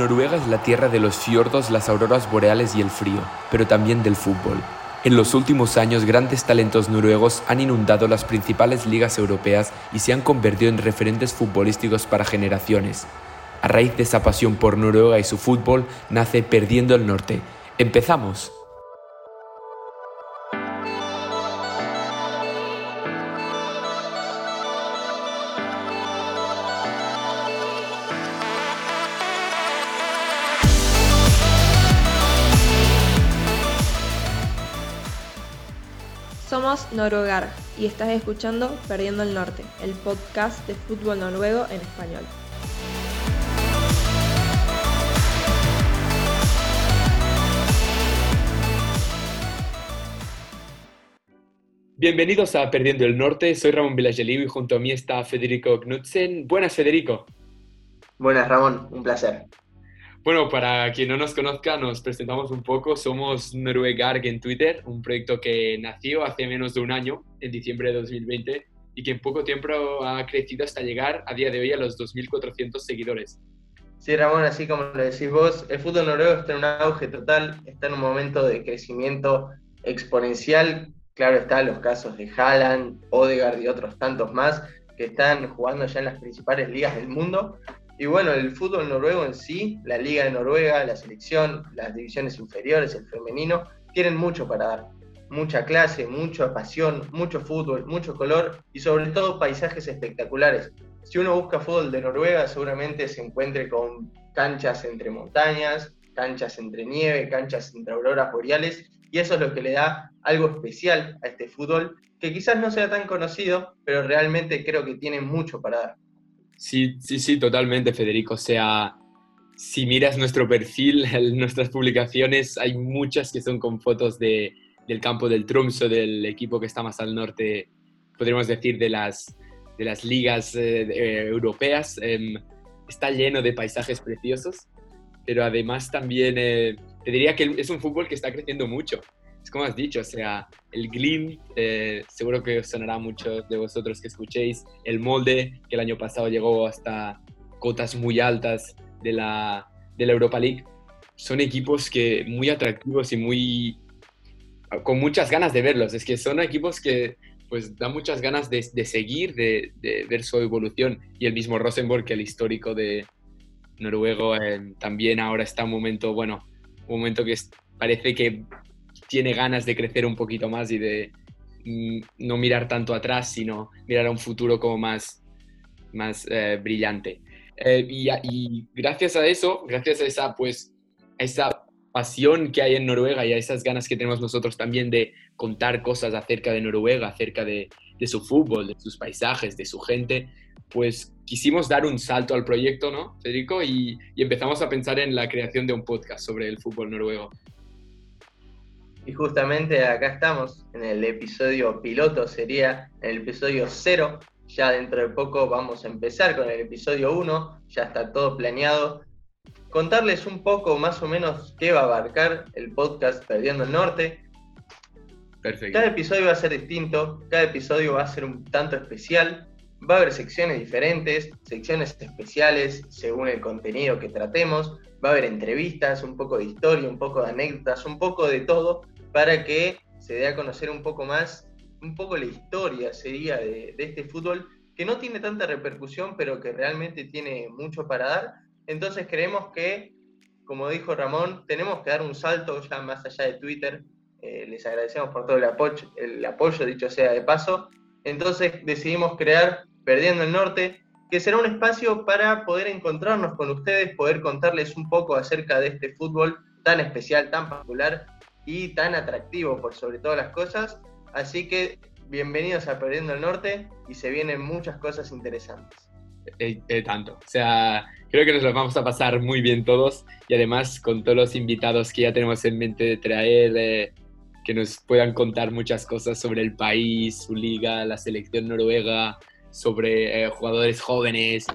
Noruega es la tierra de los fiordos, las auroras boreales y el frío, pero también del fútbol. En los últimos años, grandes talentos noruegos han inundado las principales ligas europeas y se han convertido en referentes futbolísticos para generaciones. A raíz de esa pasión por Noruega y su fútbol, nace Perdiendo el Norte. ¡Empezamos! Somos Noruegar y estás escuchando Perdiendo el Norte, el podcast de fútbol noruego en español. Bienvenidos a Perdiendo el Norte, soy Ramón Vilageliu y junto a mí está Federico Knudsen. Buenas, Federico. Buenas, Ramón, un placer. Bueno, para quien no nos conozca, nos presentamos un poco. Somos Noruegarg en Twitter, un proyecto que nació hace menos de un año, en diciembre de 2020, y que en poco tiempo ha crecido hasta llegar a día de hoy a los 2.400 seguidores. Sí, Ramón, así como lo decís vos, el fútbol noruego está en un auge total, está en un momento de crecimiento exponencial Claro está los casos de Haaland, Odegaard y otros tantos más que están jugando ya en las principales ligas del mundo. Y bueno, el fútbol noruego en sí, la Liga de Noruega, la selección, las divisiones inferiores, el femenino, tienen mucho para dar. Mucha clase, mucha pasión, mucho fútbol, mucho color y sobre todo paisajes espectaculares. Si uno busca fútbol de Noruega, seguramente se encuentre con canchas entre montañas, canchas entre nieve, canchas entre auroras boreales y eso es lo que le da algo especial a este fútbol, que quizás no sea tan conocido, pero realmente creo que tiene mucho para dar. Sí, sí, sí, totalmente, Federico. O sea, si miras nuestro perfil, nuestras publicaciones, hay muchas que son con fotos de, del campo del Tromsø, del equipo que está más al norte, podríamos decir, de las, de las ligas eh, europeas. Em, está lleno de paisajes preciosos, pero además también eh, te diría que es un fútbol que está creciendo mucho. Es como has dicho, o sea, el Glim, eh, seguro que sonará mucho de vosotros que escuchéis, el Molde, que el año pasado llegó hasta cotas muy altas de la, de la Europa League, son equipos que muy atractivos y muy con muchas ganas de verlos. Es que son equipos que pues dan muchas ganas de, de seguir, de, de, ver su evolución. Y el mismo Rosenborg, que el histórico de noruego, eh, también ahora está un momento, bueno, un momento que parece que tiene ganas de crecer un poquito más y de mm, no mirar tanto atrás, sino mirar a un futuro como más, más eh, brillante. Eh, y, gracias a eso, gracias a esa, pues, esa pasión que hay en Noruega y a esas ganas que tenemos nosotros también de contar cosas acerca de Noruega, acerca de, de su fútbol, de sus paisajes, de su gente, pues quisimos dar un salto al proyecto, ¿no, Federico? Y, empezamos a pensar en la creación de un podcast sobre el fútbol noruego. Y justamente acá estamos, en el episodio piloto, sería el episodio cero. Ya dentro de poco vamos a empezar con el episodio 1, ya está todo planeado. Contarles un poco más o menos qué va a abarcar el podcast Perdiendo el Norte. Perfecto. Cada episodio va a ser distinto, cada episodio va a ser un tanto especial, Va a haber secciones diferentes, secciones especiales según el contenido que tratemos. Va a haber entrevistas, un poco de historia, un poco de anécdotas, un poco de todo para que se dé a conocer un poco más, un poco la historia sería de, este fútbol que no tiene tanta repercusión, pero que realmente tiene mucho para dar. Entonces creemos que, como dijo Ramón, tenemos que dar un salto ya más allá de Twitter. Eh, les agradecemos por todo el apoyo, el apoyo, dicho sea de paso. Entonces decidimos crear Perdiendo el Norte, que será un espacio para poder encontrarnos con ustedes, poder contarles un poco acerca de este fútbol tan especial, tan popular y tan atractivo por sobre todas las cosas. Así que bienvenidos a Perdiendo el Norte y se vienen muchas cosas interesantes. Eh, eh, tanto, o sea, creo que nos lo vamos a pasar muy bien todos y además con todos los invitados que ya tenemos en mente de traer, eh, que nos puedan contar muchas cosas sobre el país, su liga, la selección noruega, sobre eh, jugadores jóvenes,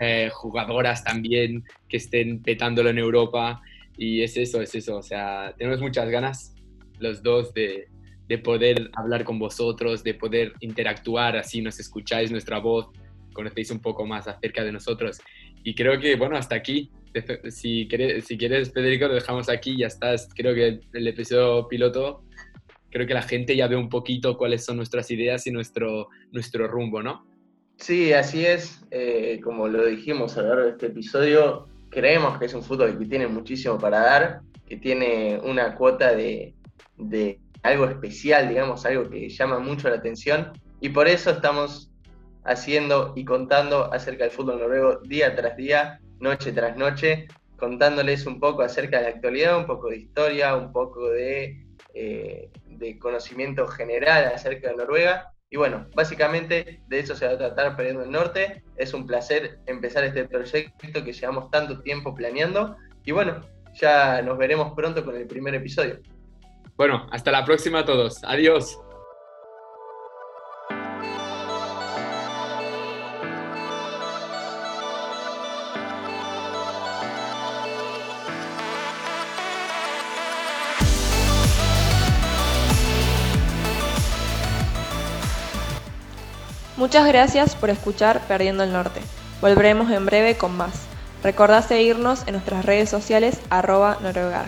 eh, jugadoras también que estén petándolo en Europa. Y es eso, es eso. O sea, tenemos muchas ganas los dos de, de poder hablar con vosotros, de poder interactuar, así nos escucháis nuestra voz, conocéis un poco más acerca de nosotros. Y creo que, bueno, hasta aquí si quieres, si quieres, Federico, lo dejamos aquí, ya estás. Creo que el episodio piloto, creo que la gente ya ve un poquito cuáles son nuestras ideas y nuestro, nuestro rumbo, ¿no? Sí, así es. Eh, como lo dijimos a lo largo de este episodio, creemos que es un fútbol que tiene muchísimo para dar, que tiene una cuota de, de algo especial, digamos, algo que llama mucho la atención. Y por eso estamos haciendo y contando acerca del fútbol noruego día tras día, noche tras noche, contándoles un poco acerca de la actualidad, un poco de historia, un poco de, eh, de conocimiento general acerca de Noruega. Y bueno, básicamente de eso se va a tratar Perdiendo el Norte. Es un placer empezar este proyecto que llevamos tanto tiempo planeando. Y bueno, ya nos veremos pronto con el primer episodio. Bueno, hasta la próxima a todos. Adiós. Muchas gracias por escuchar Perdiendo el Norte. Volveremos en breve con más. Recordá seguirnos en nuestras redes sociales arroba noruegar.